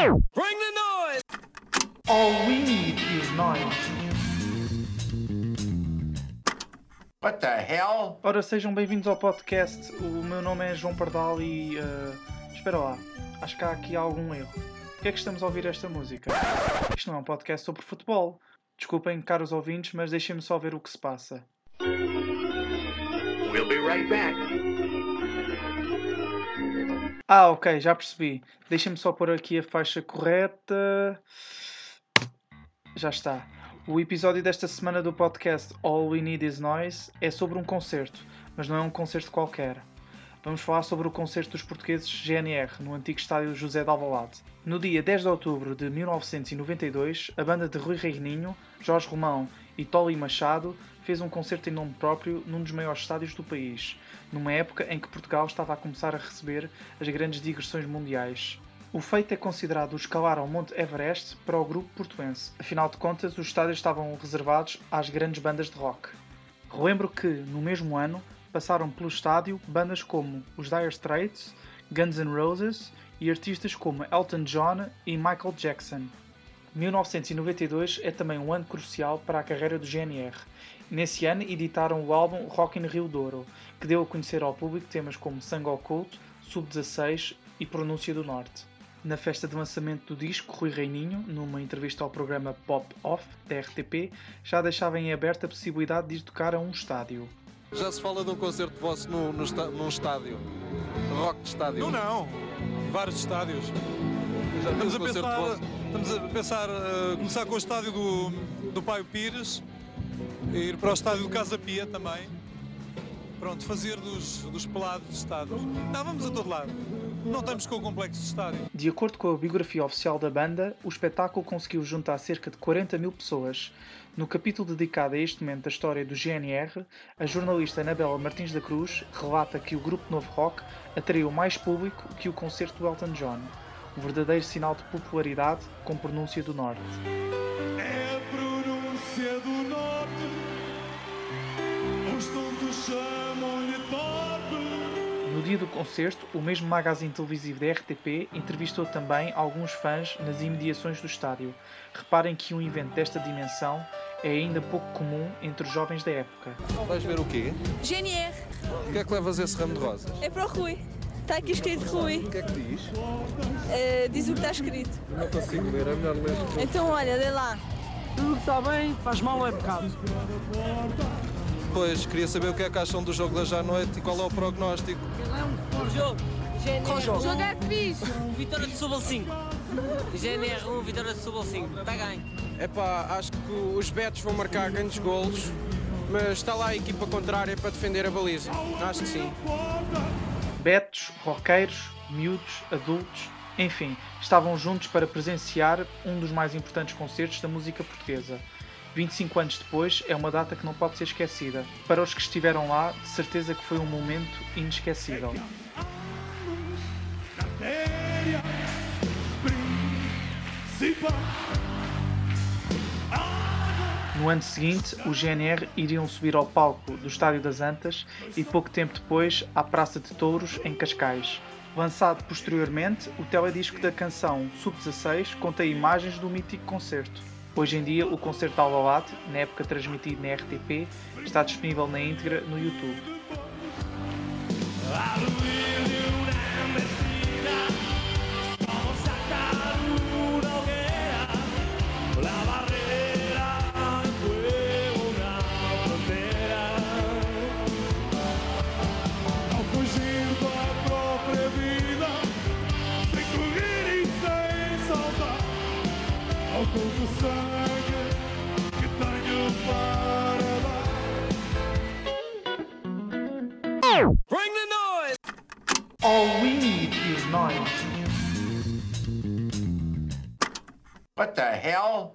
Bring the noise! All we need is noise. What the hell? Ora, sejam bem-vindos ao podcast. O meu nome é João Pardal e. eh, espera lá, acho que há aqui algum erro. Porquê é que estamos a ouvir esta música? Isto não é um podcast sobre futebol. Desculpem, caros ouvintes, mas deixem-me só ver o que se passa. We'll be right back. Ah, ok, já percebi. Deixem-me só pôr aqui a faixa correta. Já está. O episódio desta semana do podcast All We Need Is Noise é sobre um concerto, mas não é um concerto qualquer. Vamos falar sobre o concerto dos portugueses GNR, no antigo estádio José de Alvalade. No dia 10 de outubro de 1992, a banda de Rui Reininho, Jorge Romão e Tolly Machado fez um concerto em nome próprio num dos maiores estádios do país, numa época em que Portugal estava a começar a receber as grandes digressões mundiais. O feito é considerado o escalar ao Monte Everest para o grupo portuense. Afinal de contas, os estádios estavam reservados às grandes bandas de rock. Relembro que, no mesmo ano, passaram pelo estádio bandas como os Dire Straits, Guns N' Roses e artistas como Elton John e Michael Jackson. 1992 é também um ano crucial para a carreira do GNR. Nesse ano editaram o álbum Rock in Rio Douro, que deu a conhecer ao público temas como Sangue Oculto, Sub-16 e Pronúncia do Norte. Na festa de lançamento do disco, Rui Reininho, numa entrevista ao programa Pop Off da RTP, já deixava em aberto a possibilidade de ir tocar a um estádio. Já se fala de um concerto vosso no, no num estádio. Rock de estádio. Não, não. Vários estádios. Já Estamos a pensar, estamos a pensar uh, começar com o estádio do, do Paio Pires, ir para o estádio do Casa Pia também. Pronto, fazer dos, dos pelados de estádios. Não, vamos a todo lado. Não estamos com o complexo de estádio. De acordo com a biografia oficial da banda, o espetáculo conseguiu juntar cerca de 40 mil pessoas. No capítulo dedicado a este momento da história do GNR, a jornalista Anabela Martins da Cruz relata que o grupo Novo Rock atraiu mais público que o concerto do Elton John, um verdadeiro sinal de popularidade com pronúncia do Norte. No dia do concerto, o mesmo magazine televisivo da RTP entrevistou também alguns fãs nas imediações do estádio. Reparem que um evento desta dimensão é ainda pouco comum entre os jovens da época. Vais ver o quê? GNR, O que é que levas esse ramo de rosas? é para o Rui. Está aqui escrito Rui. O que é que diz? Eh, diz o que está escrito. Eu não consigo ler, é melhor ler. Então, olha, lê lá. Tudo que está bem faz mal é pecado. Pois, queria saber o que é que acham do jogo hoje à noite e qual é o prognóstico. Jogo. GNR. jogo? O jogo é fixe. Vitória de Setúbal 5. GNR 1, Vitória de Setúbal 5. Está ganho. Epá, acho que os betos vão marcar grandes golos, mas está lá a equipa contrária para defender a baliza. Acho que sim. Betos, roqueiros, miúdos, adultos, enfim, estavam juntos para presenciar um dos mais importantes concertos da música portuguesa. 25 anos depois, é uma data que não pode ser esquecida. Para os que estiveram lá, de certeza que foi um momento inesquecível. No ano seguinte, o GNR iriam subir ao palco do Estádio das Antas e pouco tempo depois à Praça de Touros, em Cascais. Lançado posteriormente, o teledisco da canção Sub-16 contém imagens do mítico concerto. Hoje em dia, o concerto de Alvalade, na época transmitido na RTP, está disponível na íntegra no YouTube. Bring the noise! All we need is noise. What the hell?